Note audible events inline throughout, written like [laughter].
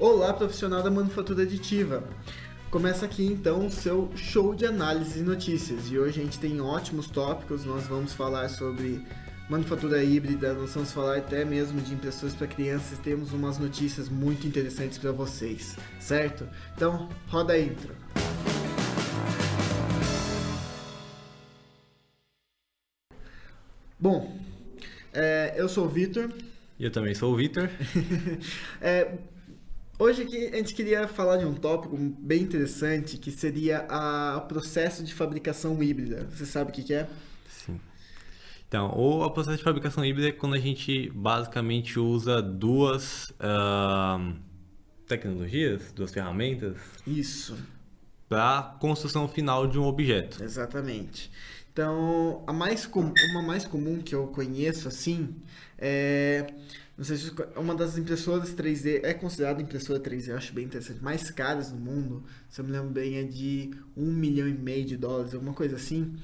Olá, profissional da manufatura aditiva. Começa aqui então o seu show de análise e notícias. E hoje a gente tem ótimos tópicos. Nós vamos falar sobre manufatura híbrida, nós vamos falar até mesmo de impressões para crianças. Temos umas notícias muito interessantes para vocês, certo? Então, roda a intro. Bom, é, eu sou o Vitor. E eu também sou o Vitor. [laughs] é, hoje aqui a gente queria falar de um tópico bem interessante que seria o processo de fabricação híbrida. Você sabe o que, que é? Sim. Então, o processo de fabricação híbrida é quando a gente basicamente usa duas uh, tecnologias, duas ferramentas. Isso. Para a construção final de um objeto. Exatamente. Então, a mais com... uma mais comum que eu conheço assim é. Não sei se uma das impressoras 3D é considerada impressora 3D, eu acho bem interessante, mais caras no mundo, se eu me lembro bem, é de um milhão e meio de dólares, alguma coisa assim.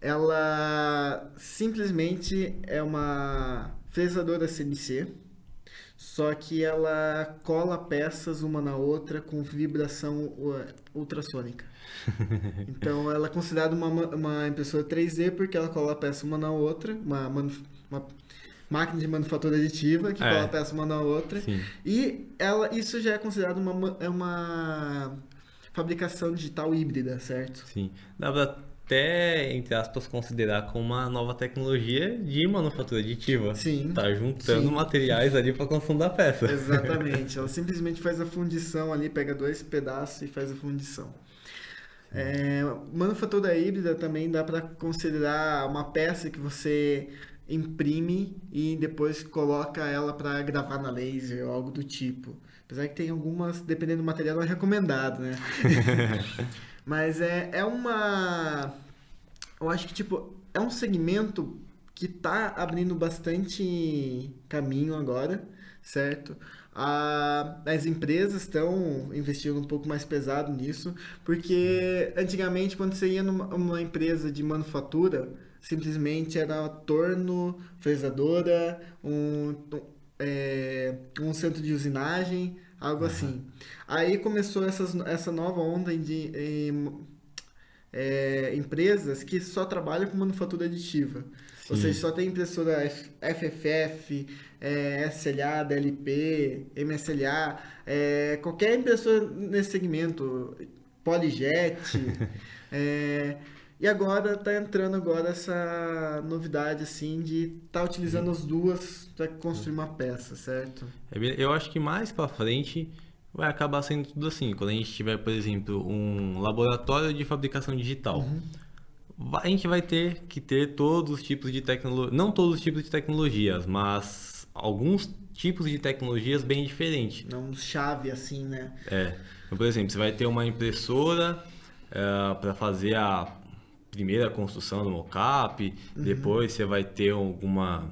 Ela simplesmente é uma fresadora CNC, só que ela cola peças uma na outra com vibração ultrassônica. [laughs] Então ela é considerada uma, uma impressora 3D porque ela cola a peça uma na outra, uma, uma máquina de manufatura aditiva que é. cola a peça uma na outra. Sim. E ela, isso já é considerado uma, é uma fabricação digital híbrida, certo? Sim. Dá pra até, entre aspas, considerar como uma nova tecnologia de manufatura aditiva. Sim. Tá juntando sim. materiais ali para construção da peça. [laughs] Exatamente. [laughs] Ela simplesmente faz a fundição ali, pega dois pedaços e faz a fundição. É, manufatura híbrida também dá para considerar uma peça que você imprime e depois coloca ela para gravar na laser ou algo do tipo. Apesar que tem algumas, dependendo do material, não é recomendado, né? [laughs] Mas é, é uma. Eu acho que, tipo, é um segmento que tá abrindo bastante caminho agora, certo? as empresas estão investindo um pouco mais pesado nisso, porque antigamente quando você ia numa, empresa de manufatura, simplesmente era torno, fresadora, um, é, um centro de usinagem, algo uhum. assim. Aí começou essas, essa nova onda de é, empresas que só trabalham com manufatura aditiva. Ou seja, só tem impressora FFF, é, SLA, DLP, MSLA, é, qualquer impressora nesse segmento, Polyjet. [laughs] é, e agora está entrando agora essa novidade assim de estar tá utilizando as duas para construir uma peça, certo? É eu acho que mais para frente vai acabar sendo tudo assim. Quando a gente tiver, por exemplo, um laboratório de fabricação digital. Uhum a gente vai ter que ter todos os tipos de tecnologia, não todos os tipos de tecnologias, mas alguns tipos de tecnologias bem diferentes. Não chave assim, né? É. Então, por exemplo, você vai ter uma impressora é, para fazer a primeira construção do mockup, uhum. depois você vai ter alguma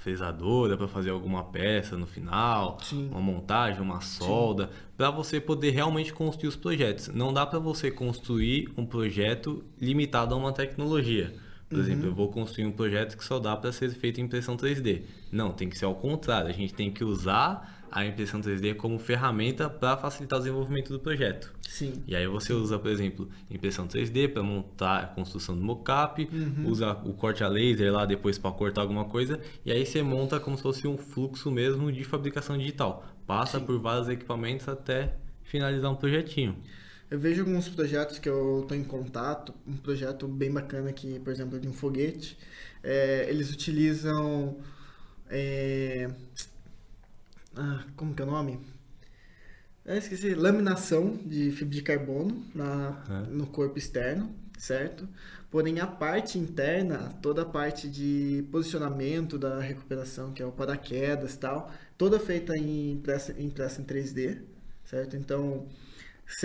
fresadora para fazer alguma peça no final, Sim. uma montagem, uma solda, para você poder realmente construir os projetos. Não dá para você construir um projeto limitado a uma tecnologia. Por uhum. exemplo, eu vou construir um projeto que só dá para ser feito em impressão 3D. Não, tem que ser ao contrário. A gente tem que usar a impressão 3D como ferramenta para facilitar o desenvolvimento do projeto. Sim. E aí você usa, por exemplo, impressão 3D para montar a construção do mockup, uhum. usa o corte a laser lá depois para cortar alguma coisa, e aí você monta como se fosse um fluxo mesmo de fabricação digital. Passa Sim. por vários equipamentos até finalizar um projetinho. Eu vejo alguns projetos que eu estou em contato, um projeto bem bacana aqui, por exemplo, de um foguete. É, eles utilizam é, ah, como que é o nome? Eu esqueci. Laminação de fibra de carbono na, é. no corpo externo, certo? Porém, a parte interna, toda a parte de posicionamento da recuperação, que é o paraquedas e tal, toda feita em impressa, impressa em 3D, certo? Então,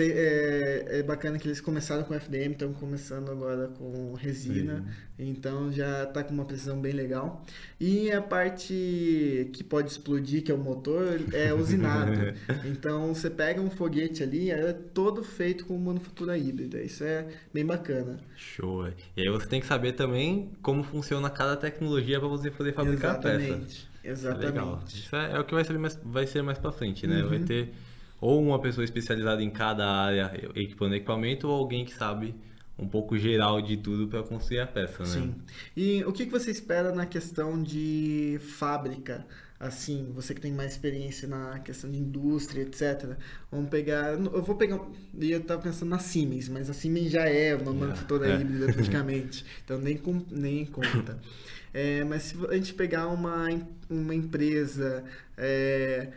é, é, bacana que eles começaram com FDM, estão começando agora com resina, Sim. então já está com uma precisão bem legal. E a parte que pode explodir, que é o motor, é [laughs] usinado. [laughs] então você pega um foguete ali, é todo feito com manufatura híbrida, isso é bem bacana. Show! E aí você tem que saber também como funciona cada tecnologia para você poder fabricar Exatamente. a peça. Exatamente. Legal. Isso é, é o que vai ser mais, vai ser mais pra frente, né? Uhum. Vai ter ou uma pessoa especializada em cada área equipando equipamento, ou alguém que sabe um pouco geral de tudo para construir a peça, né? Sim. E o que você espera na questão de fábrica? Assim, você que tem mais experiência na questão de indústria, etc. Vamos pegar. Eu vou pegar. Eu tava pensando na Siemens, mas a Siemens já é uma manufatura é. híbrida praticamente. [laughs] então nem, com- nem conta. É, mas se a gente pegar uma, uma empresa é,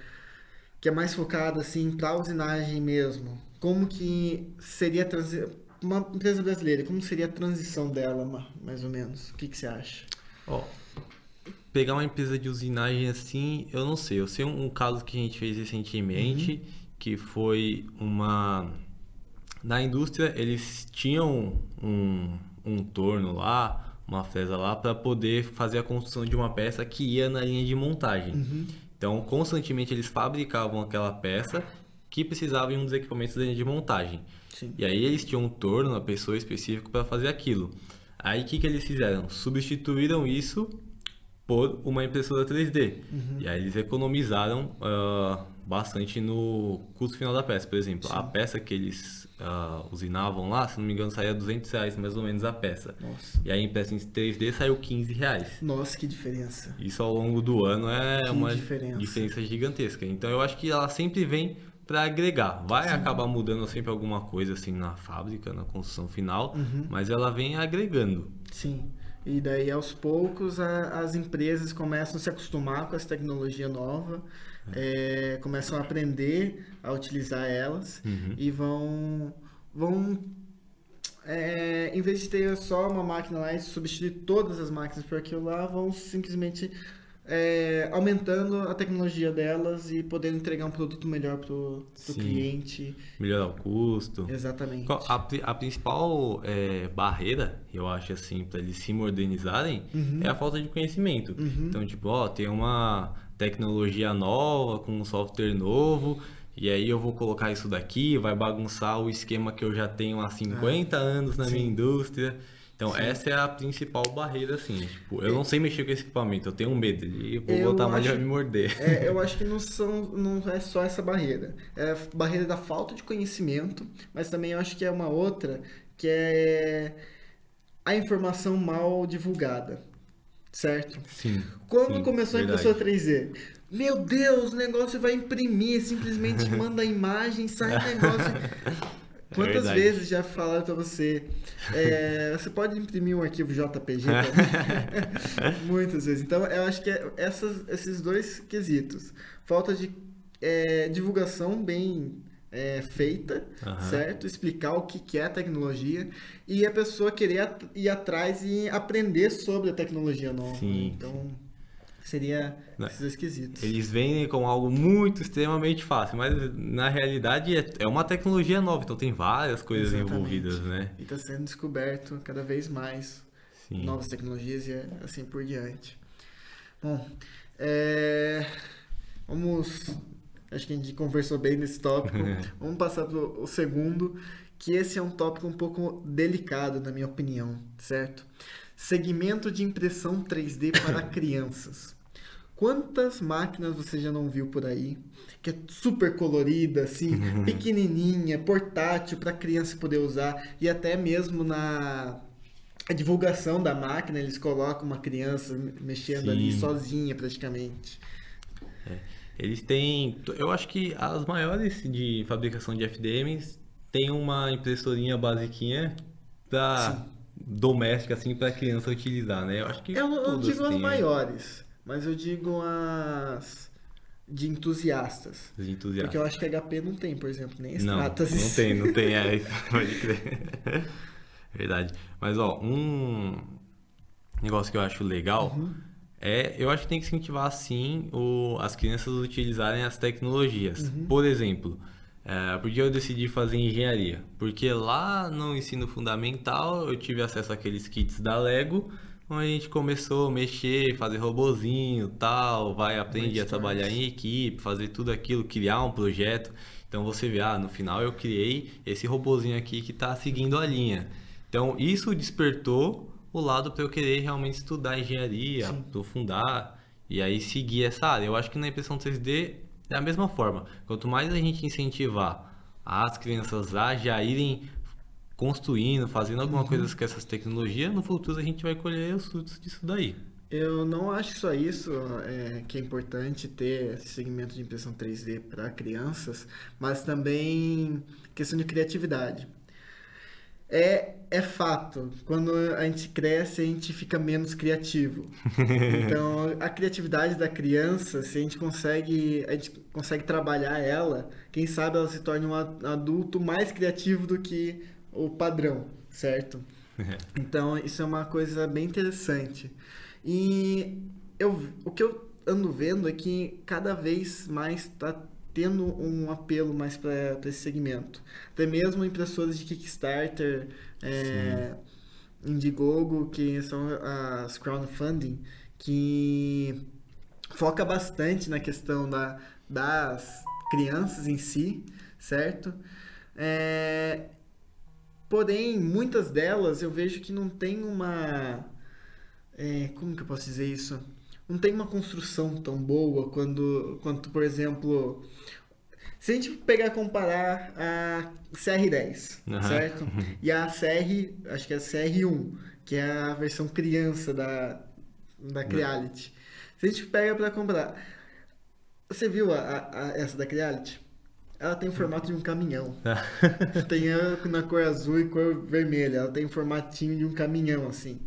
que é mais focada assim para usinagem mesmo, como que seria transi- uma empresa brasileira, como seria a transição dela, ma- mais ou menos? O que, que você acha? Ó, pegar uma empresa de usinagem assim, eu não sei. Eu sei um, um caso que a gente fez recentemente, que foi uma. Na indústria, eles tinham um, um torno lá, uma fresa lá, para poder fazer a construção de uma peça que ia na linha de montagem. Então, constantemente eles fabricavam aquela peça que precisava em um dos equipamentos de montagem. Sim. E aí eles tinham um torno, uma pessoa específica para fazer aquilo. Aí o que, que eles fizeram? Substituíram isso por uma impressora 3D. E aí eles economizaram ah, bastante no custo final da peça. Por exemplo, a peça que eles ah, usinavam lá, se não me engano, saía 200 reais mais ou menos a peça. Nossa. E aí a impressa em 3D saiu 15 reais. Nossa, que diferença. Isso ao longo do ano é Que uma diferença. diferença. gigantesca. Então eu acho que ela sempre vem para agregar. Vai acabar mudando sempre alguma coisa assim na fábrica, na construção final, Uhum. mas ela vem agregando. Sim. E daí, aos poucos, a- as empresas começam a se acostumar com essa tecnologia nova, é, começam a aprender a utilizar elas Uhum. e vão, vão é, em vez de ter só uma máquina lá e substituir todas as máquinas por aquilo lá, vão simplesmente é, aumentando a tecnologia delas e poder entregar um produto melhor para o cliente. Melhorar o custo. Exatamente. A, a principal é, barreira, eu acho assim, para eles se modernizarem, Uhum. é a falta de conhecimento. Então, tipo, ó, tem uma tecnologia nova, com um software novo, e aí eu vou colocar isso daqui, vai bagunçar o esquema que eu já tenho há 50 anos na minha sim. indústria. Então, essa é a principal barreira, assim. Tipo, eu não sei mexer com esse equipamento, eu tenho medo. E vou Eu botar mais, vai me morder. É, eu acho que não, são, não é só essa barreira. É a barreira da falta de conhecimento, mas também eu acho que é uma outra, que é a informação mal divulgada. Certo? Sim. Quando sim, começou verdade. a impressora 3D? Meu Deus, o negócio vai imprimir, simplesmente [laughs] manda a imagem, sai o negócio. Quantas verdade. vezes já falaram pra você? é, você pode imprimir um arquivo JPG também? [laughs] Muitas vezes. Então, eu acho que é essas, esses dois quesitos. Falta de é, divulgação bem é, feita, Aham. certo? Explicar o que, que é a tecnologia e a pessoa querer at- ir atrás e aprender sobre a tecnologia nova. Sim. Então, seria Né? quesitos. Eles vendem como algo muito extremamente fácil, mas na realidade é, é uma tecnologia nova, então tem várias coisas Exatamente. envolvidas, né? E está sendo descoberto cada vez mais Sim. novas tecnologias e assim por diante. Bom, é, vamos. Acho que a gente conversou bem nesse tópico. [laughs] vamos passar para o segundo, que esse é um tópico um pouco delicado, na minha opinião, certo? Segmento de impressão 3D para [laughs] crianças. Quantas máquinas você já não viu por aí? Que é super colorida, assim, [laughs] pequenininha, portátil para criança poder usar e até mesmo na divulgação da máquina eles colocam uma criança mexendo ali Sim. sozinha praticamente. Eles têm, eu acho que as maiores de fabricação de FDMs têm uma impressorinha basiquinha pra doméstica assim para criança utilizar, né? Eu acho que Eu não todas digo as têm maiores, mas eu digo as de entusiastas. os entusiastas. Porque eu acho que HP não tem, por exemplo, nem Não, extratas. não tem, não tem, é isso, [laughs] pode crer. [laughs] Verdade. Mas, ó, um negócio que eu acho legal Uhum. É, eu acho que tem que incentivar, sim, o, as crianças a utilizarem as tecnologias. Uhum. Por exemplo, é, porque eu decidi fazer engenharia? Porque lá no ensino fundamental eu tive acesso àqueles kits da Lego, onde a gente começou a mexer, fazer robozinho tal, vai aprender a trabalhar em equipe, fazer tudo aquilo, criar um projeto. Então você vê, ah, no final eu criei esse robozinho aqui que está seguindo a linha. Então isso despertou o lado para eu querer realmente estudar engenharia, aprofundar. e aí seguir essa área. Eu acho que na impressão 3D é a mesma forma. Quanto mais a gente incentivar as crianças a já irem construindo, fazendo alguma uhum. coisa com essas tecnologias, no futuro a gente vai colher os frutos disso daí. Eu não acho só isso é, que é importante ter esse segmento de impressão 3D para crianças, mas também questão de criatividade. É, é fato, quando a gente cresce, a gente fica menos criativo. [laughs] Então, a criatividade da criança, se a gente consegue, a gente consegue trabalhar ela, quem sabe ela se torne um adulto mais criativo do que o padrão, certo? [laughs] Então, isso é uma coisa bem interessante. E eu, o que eu ando vendo é que cada vez mais está tendo um apelo mais para esse segmento. Até mesmo impressoras de Kickstarter, é, Indiegogo, que são as crowdfunding, que foca bastante na questão da, das crianças em si, certo? É, porém, muitas delas eu vejo que não tem uma é, como que eu posso dizer isso? Não tem uma construção tão boa quando, quanto, por exemplo, se a gente pegar e comparar a CR10, uhum. certo? E a CR, acho que é a CR1, que é a versão criança da, da Creality. Se a gente pega para comparar, você viu a, a, a, essa da Creality? Ela tem o formato de um caminhão. [laughs] tem na cor azul e cor vermelha. Ela tem o formatinho de um caminhão, assim.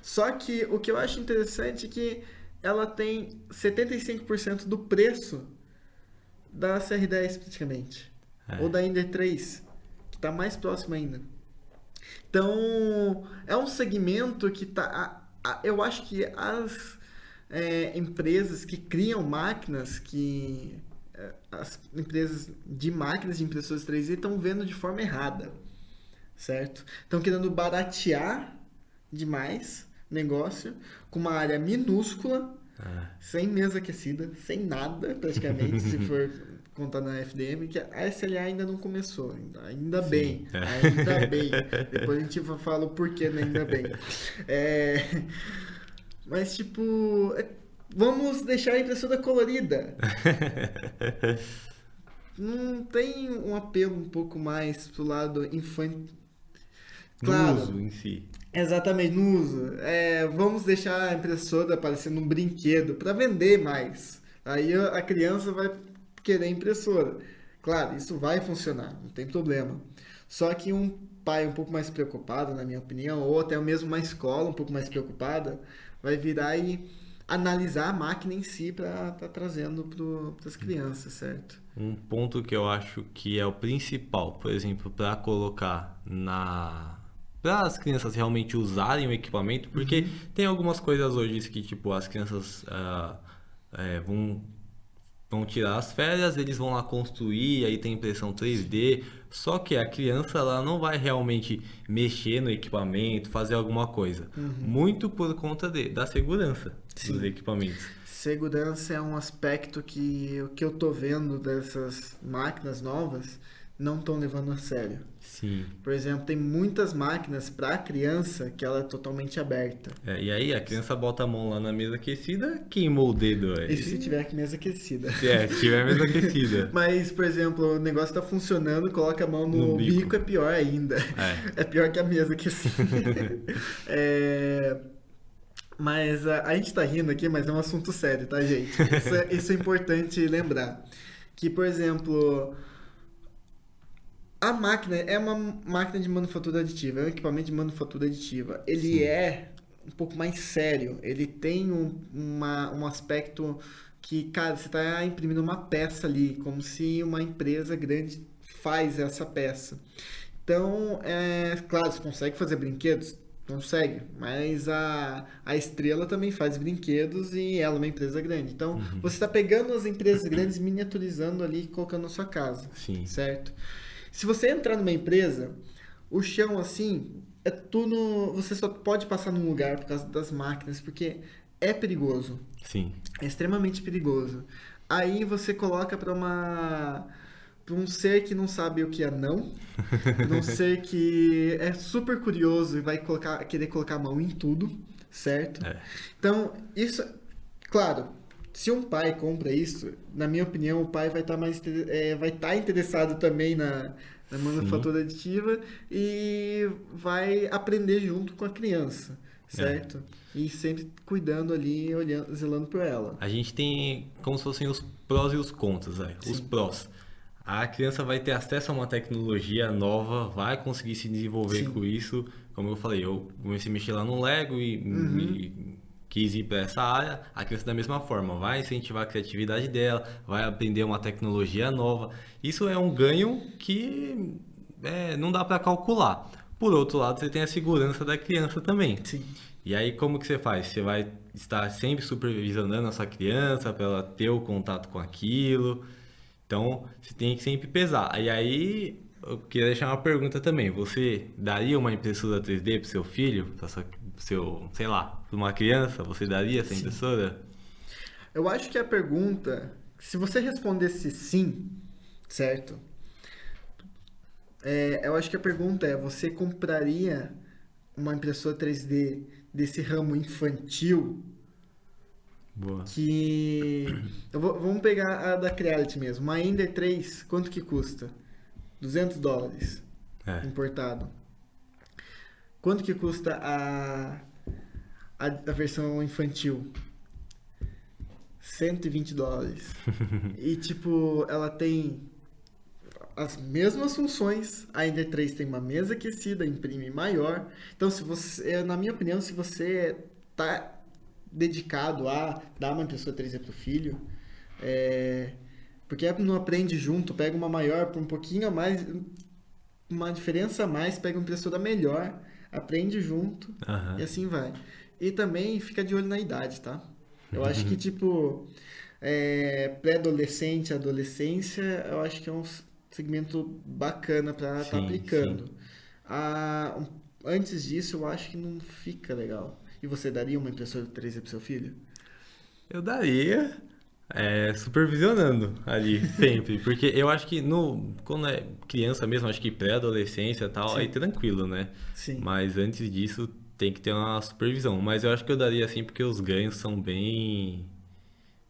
Só que o que eu acho interessante é que ela tem 75% do preço da CR10 praticamente. É. Ou da Ender 3, que está mais próximo ainda. Então, é um segmento que tá. eu acho que as é, empresas que criam máquinas, que. É, as empresas de máquinas de impressoras 3D estão vendo de forma errada. Certo? Estão querendo baratear demais negócio com uma área minúscula, ah. sem mesa aquecida, sem nada praticamente, se [laughs] for contar na FDM, que a SLA ainda não começou, ainda, bem, é. ainda bem. [laughs] Depois a gente fala o porquê, né? ainda bem. É, mas tipo, é, vamos deixar a impressora colorida. [laughs] não tem um apelo um pouco mais pro lado infantil. Claro, no uso em si. Exatamente, no uso. É, vamos deixar a impressora parecendo um brinquedo para vender mais. Aí a criança vai querer impressora. Claro, isso vai funcionar, não tem problema. Só que um pai um pouco mais preocupado, na minha opinião, ou até mesmo uma escola um pouco mais preocupada, vai virar e analisar a máquina em si para estar tá trazendo para as crianças, certo? Um ponto que eu acho que é o principal, por exemplo, para colocar na para as crianças realmente usarem o equipamento, porque uhum. tem algumas coisas hoje que tipo as crianças uh, é, vão vão tirar as férias, eles vão lá construir, aí tem impressão 3D, só que a criança ela não vai realmente mexer no equipamento, fazer alguma coisa, uhum. muito por conta de, da segurança Sim. dos equipamentos. Segurança é um aspecto que o que eu tô vendo dessas máquinas novas não estão levando a sério. Sim. Por exemplo, tem muitas máquinas para criança que ela é totalmente aberta. É, e aí a criança bota a mão lá na mesa aquecida, queimou o dedo. Aí. E se tiver mesa aquecida? É, se tiver mesa aquecida. [laughs] Mas, por exemplo, o negócio está funcionando, coloca a mão no, no bico. bico. é pior ainda. É, [laughs] é pior que a mesa aquecida. [laughs] é... Mas a, a gente tá rindo aqui, mas é um assunto sério, tá, gente? Isso é, isso é importante lembrar. Que, por exemplo, a máquina é uma máquina de manufatura aditiva, é um equipamento de manufatura aditiva. Ele Sim. é um pouco mais sério, ele tem um, uma, um aspecto que, cara, você está imprimindo uma peça ali, como se uma empresa grande faz essa peça. Então, é claro, você consegue fazer brinquedos? Consegue, mas a, a estrela também faz brinquedos e ela é uma empresa grande. Então, uhum. você está pegando as empresas grandes, miniaturizando ali e colocando na sua casa. Sim. Certo? Se você entrar numa empresa, o chão assim é tudo. Você só pode passar num lugar por causa das máquinas, porque é perigoso. Sim. É extremamente perigoso. Aí você coloca para uma para um ser que não sabe o que é não, [laughs] um ser que é super curioso e vai colocar, querer colocar a mão em tudo, certo? É. Então, isso Claro, se um pai compra isso, na minha opinião, o pai vai estar mais é, vai estar interessado também na, na manufatura Sim. aditiva e vai aprender junto com a criança, é. certo? É. E sempre cuidando ali, olhando, zelando por ela. A gente tem como se fossem os prós e os contras, né? os prós. A criança vai ter acesso a uma tecnologia nova, vai conseguir se desenvolver Sim. com isso. Como eu falei, eu comecei a mexer lá no Lego e uhum. me quis ir para essa área, a criança da mesma forma vai incentivar a criatividade dela, vai aprender uma tecnologia nova. Isso é um ganho que é, não dá para calcular. Por outro lado, você tem a segurança da criança também. Sim. E aí como que você faz? Você vai estar sempre supervisionando a sua criança para ela ter o contato com aquilo. Então, você tem que sempre pesar. E aí eu queria deixar uma pergunta também. Você daria uma impressora 3D para seu filho, para seu, sei lá, para uma criança? Você daria essa impressora? Eu acho que a pergunta, se você respondesse sim, certo? É, eu acho que a pergunta é: você compraria uma impressora 3D desse ramo infantil? Boa. Que. Vou, vamos pegar a da Creality mesmo. Uma Ender 3, quanto que custa? 200 dólares. É. Importado. Quanto que custa a, a, a versão infantil? 120 dólares. [laughs] e tipo, ela tem as mesmas funções. A Ender 3 tem uma mesa aquecida, imprime maior. Então, se você, na minha opinião, se você tá dedicado a dar uma impressora 3D pro filho, é, porque não aprende junto, pega uma maior por um pouquinho a mais, uma diferença a mais, pega uma impressora melhor aprende junto uhum. e assim vai. E também fica de olho na idade, tá? Eu acho que, tipo, é, pré-adolescente, adolescência, eu acho que é um segmento bacana para estar tá aplicando. Ah, antes disso, eu acho que não fica legal. E você daria uma impressora 3D para seu filho? Eu daria, é, supervisionando ali, [laughs] sempre. Porque eu acho que no, quando é criança mesmo, acho que pré-adolescência e tal, Sim. aí tranquilo, né? Sim. Mas antes disso tem que ter uma supervisão. Mas eu acho que eu daria assim porque os ganhos são bem.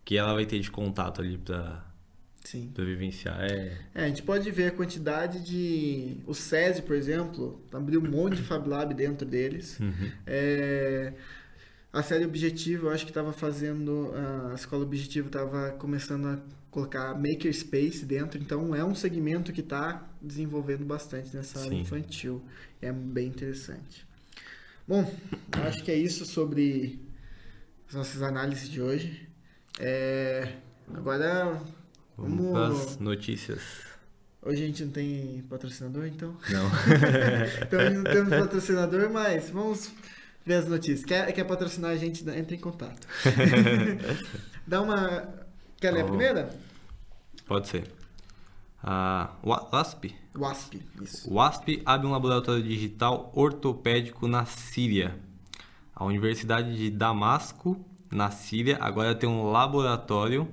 que ela vai ter de contato ali pra, Sim. pra vivenciar. É... é, a gente pode ver a quantidade de. O SESI, por exemplo, abriu um monte de Fab Lab dentro deles. Uhum. É a série Objetivo, eu acho que estava fazendo, a escola Objetivo estava começando a colocar Makerspace dentro, então é um segmento que está desenvolvendo bastante nessa área infantil. É bem interessante. Bom, acho que é isso sobre as nossas análises de hoje. É, agora vamos, vamos para as notícias. Hoje a gente não tem patrocinador, então? Não. [laughs] então a gente não temos [laughs] patrocinador, mas vamos ver as notícias. Quer, quer patrocinar a gente? Entra em contato. [laughs] Dá uma. Quer ler a primeira? Pode ser. Uh, WASP? WASP, isso. WASP abre um laboratório digital ortopédico na Síria. A Universidade de Damasco, na Síria, agora tem um laboratório.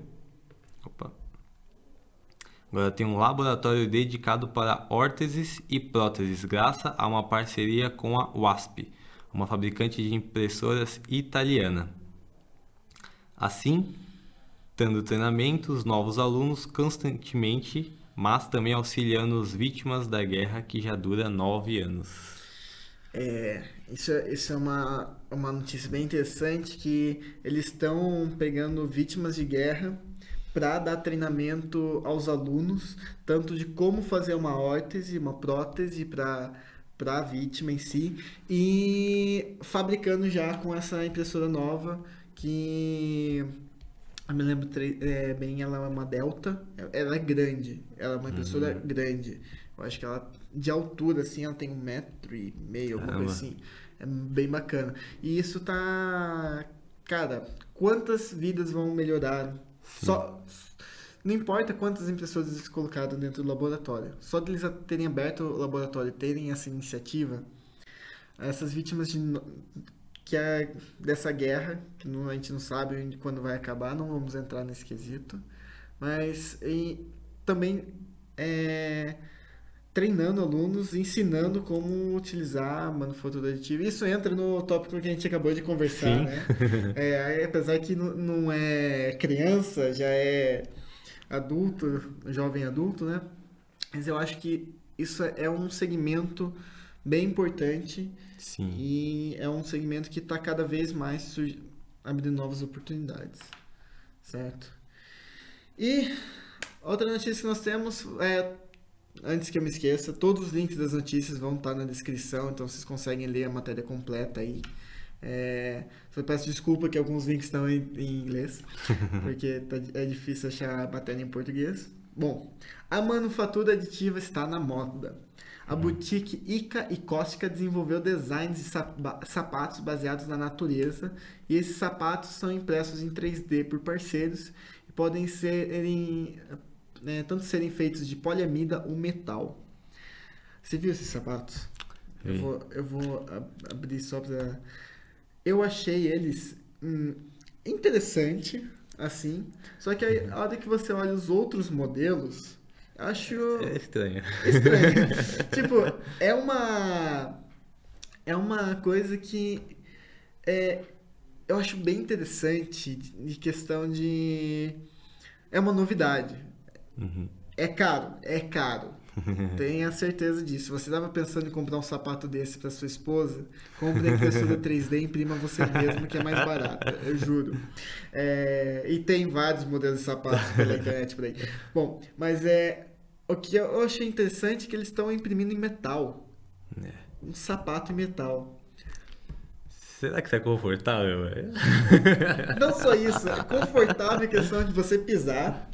Opa. Agora tem um laboratório dedicado para órteses e próteses, graças a uma parceria com a WASP, uma fabricante de impressoras italiana. Assim, dando treinamentos novos alunos constantemente, mas também auxiliando as vítimas da guerra que já dura nove anos. É, isso, é, isso é uma, uma notícia bem interessante que eles estão pegando vítimas de guerra para dar treinamento aos alunos, tanto de como fazer uma órtese, uma prótese para para a vítima em si e fabricando já com essa impressora nova que eu me lembro é, bem, ela é uma Delta, ela é grande, ela é uma impressora uhum. grande. Eu acho que ela, de altura, assim, ela tem um metro e meio, alguma coisa assim. É bem bacana. E isso tá. Cara, quantas vidas vão melhorar? Só, não importa quantas impressoras eles colocaram dentro do laboratório, só de eles terem aberto o laboratório, terem essa iniciativa, essas vítimas de, que é dessa guerra, que não, a gente não sabe quando vai acabar, não vamos entrar nesse quesito, mas e, também é, treinando alunos, ensinando como utilizar a manufatura aditiva. Isso entra no tópico que a gente acabou de conversar, Sim. né? É, apesar que não é criança, já é adulto, jovem adulto, né? Mas eu acho que isso é um segmento bem importante Sim. e é um segmento que está cada vez mais abrindo novas oportunidades, certo? E outra notícia que nós temos é, antes que eu me esqueça, todos os links das notícias vão estar na descrição, então vocês conseguem ler a matéria completa aí. É, só peço desculpa que alguns links estão em, em inglês, [laughs] porque tá- é difícil achar a matéria em português. Bom, a manufatura aditiva está na moda. A boutique Ica e Cóstica desenvolveu designs de sapa- sapatos baseados na natureza e esses sapatos são impressos em 3D por parceiros e podem serem né, tanto serem feitos de poliamida ou metal. Você viu esses sapatos? Eu vou, eu vou ab- abrir só pra. Eu achei eles hum, interessante, assim. Só que aí, a hora que você olha os outros modelos, acho É estranho. estranho. [laughs] tipo, é uma. É uma coisa que. É, eu acho bem interessante de questão de. É uma novidade. Uhum. É caro, é caro. [laughs] Tenha certeza disso. Se você estava pensando em comprar um sapato desse para sua esposa, compre a impressora 3D e imprima você mesmo, que é mais barato, eu juro. É, e tem vários modelos de sapatos pela internet por aí. Bom, mas é o que eu achei interessante é que eles estão imprimindo em metal. É. Um sapato em metal. Será que isso é confortável? Não só isso, é confortável em questão de você pisar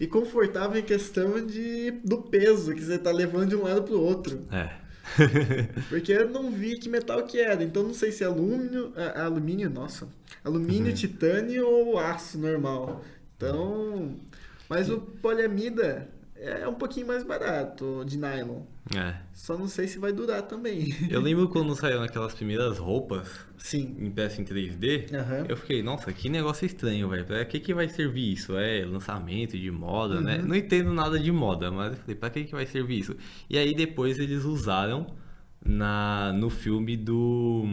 e confortável em questão de do peso que você está levando de um lado para o outro. É. [laughs] Porque eu não vi que metal que era, então não sei se é alumínio, é, alumínio, nossa, alumínio, [laughs] titânio ou aço normal. Então, mas o poliamida é um pouquinho mais barato de nylon. É. Só não sei se vai durar também. Eu lembro [laughs] quando saíram aquelas primeiras roupas Sim. impressas em 3D, Aham. eu fiquei, nossa, que negócio estranho, velho. Pra que que vai servir isso? É lançamento de moda, né? Uhum. Não entendo nada de moda, mas eu falei, pra que que vai servir isso? E aí depois eles usaram na, no filme do...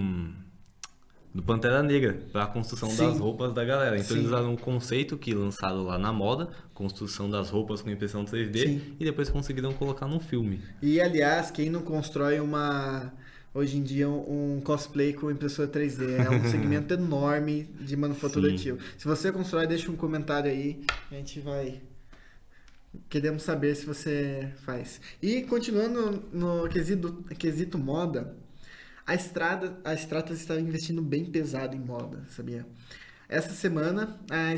Do Pantera Negra, pra construção Sim. das roupas da galera. Então Sim. eles usaram um conceito que lançaram lá na moda, construção das roupas com impressão 3D, Sim. e depois conseguiram colocar num filme. E aliás, quem não constrói uma hoje em dia um cosplay com impressora 3D é um [laughs] segmento enorme de manufatura ativa. Se você constrói, deixa um comentário aí, a gente vai queremos saber se você faz. E continuando no quesito, quesito moda, a estrada, a Stratas está investindo bem pesado em moda, sabia? Essa semana, a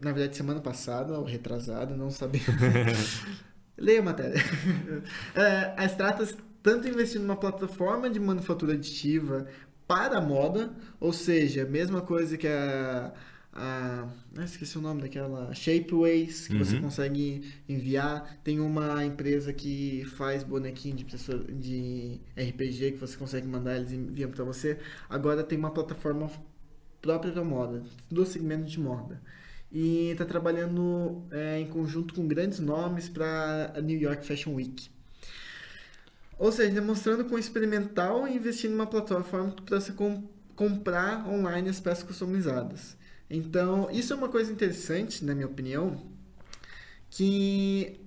na verdade semana passada ou retrasada, não sabia. [laughs] Leia a matéria. [laughs] É, a Stratas tanto investindo numa plataforma de manufatura aditiva para a moda, ou seja, mesma coisa que a, a ah, esqueci o nome daquela Shapeways que você Uhum. consegue enviar. Tem uma empresa que faz bonequinho de, pessoa, de RPG que você consegue mandar, eles enviam para você. Agora tem uma plataforma própria da moda, do segmento de moda. E está trabalhando é, em conjunto com grandes nomes para a New York Fashion Week. Ou seja, demonstrando com experimental e investir numa plataforma para você com- comprar online as peças customizadas. Então, isso é uma coisa interessante, na minha opinião, que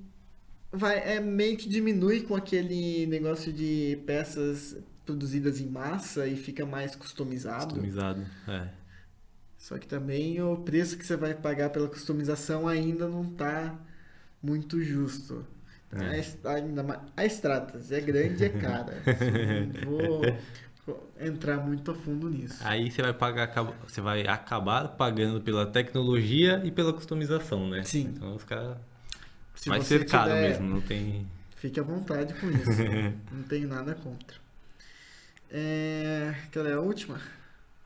vai é meio que diminui com aquele negócio de peças produzidas em massa e fica mais customizado. Customizado. É. Só que também o preço que você vai pagar pela customização ainda não tá muito justo. É. a ainda mais, a Stratas é grande e é cara. [laughs] Assim, vou entrar muito a fundo nisso. Aí você vai pagar, você vai acabar pagando pela tecnologia e pela customização, né? Sim. Então os caras vai ser caro tiver- mesmo, não tem. Fique à vontade com isso. [laughs] não tenho nada contra. É, aquela é a última?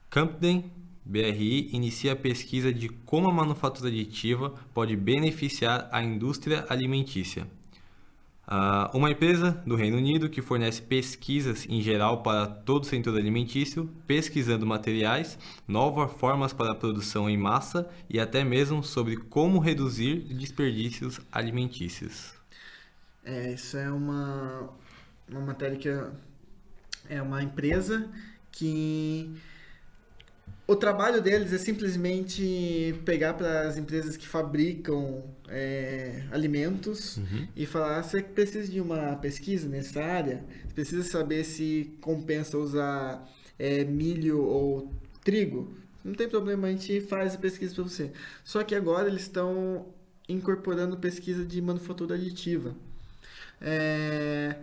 Campden BRI inicia a pesquisa de como a manufatura aditiva pode beneficiar a indústria alimentícia. Ah, uma empresa do Reino Unido que fornece pesquisas em geral para todo o setor alimentício, pesquisando materiais, novas formas para a produção em massa e até mesmo sobre como reduzir desperdícios alimentícios. É, isso é uma, uma matéria que é uma empresa que o trabalho deles é simplesmente pegar para as empresas que fabricam é, alimentos Uhum. e falar: você precisa de uma pesquisa nessa área? Você precisa saber se compensa usar é, milho ou trigo? Não tem problema, a gente faz a pesquisa para você. Só que agora eles estão incorporando pesquisa de manufatura aditiva. É,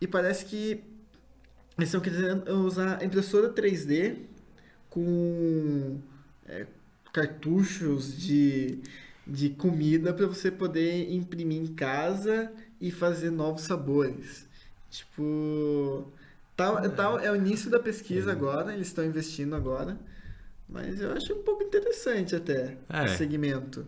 e parece que eles estão querendo usar impressora 3D com é, cartuchos de, de comida para você poder imprimir em casa e fazer novos sabores. Tipo, tal, tal é o início da pesquisa agora, eles estão investindo agora, mas eu acho um pouco interessante até É. o segmento.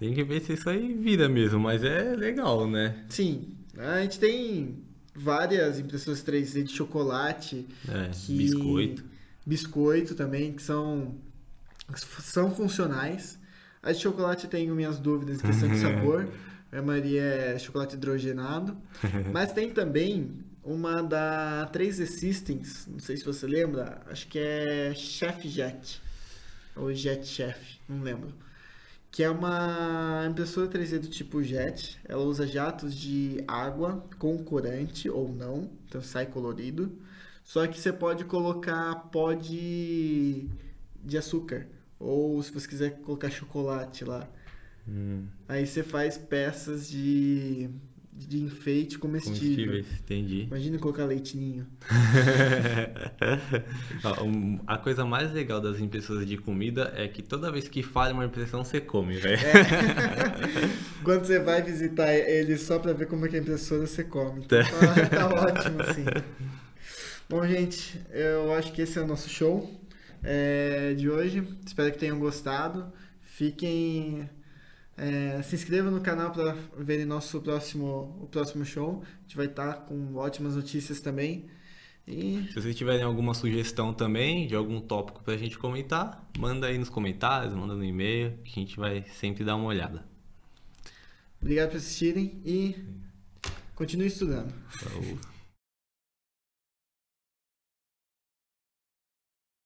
Tem que ver se isso aí vira mesmo, mas é legal, né? Sim, a gente tem várias impressoras 3D de chocolate, É, que- biscoito. Biscoito também, que são, são funcionais. A de chocolate tenho minhas dúvidas em questão de sabor. A maioria é chocolate hidrogenado. Mas tem também uma da 3D Systems, não sei se você lembra, acho que é Chef Jet. Ou Jet Chef, não lembro. Que é uma impressora 3D do tipo Jet. Ela usa jatos de água com corante ou não, então sai colorido. Só que você pode colocar pó de, de açúcar. Ou se você quiser colocar chocolate lá. Hum, Aí você faz peças de, de enfeite comestível. comestíveis, entendi. Imagina colocar leitinho. [laughs] A coisa mais legal das impressoras de comida é que toda vez que falha uma impressão, você come, velho. [laughs] Quando você vai visitar ele só pra ver como é que é a impressora, você come. Então, tá, tá ótimo, assim. Bom, gente, eu acho que esse é o nosso show é, de hoje. Espero que tenham gostado. Fiquem. é, se inscrevam no canal para verem nosso próximo, o próximo show. A gente vai estar com ótimas notícias também. E Se vocês tiverem alguma sugestão também de algum tópico pra gente comentar, manda aí nos comentários, manda no e-mail, que a gente vai sempre dar uma olhada. obrigado por assistirem e continue estudando. Falou.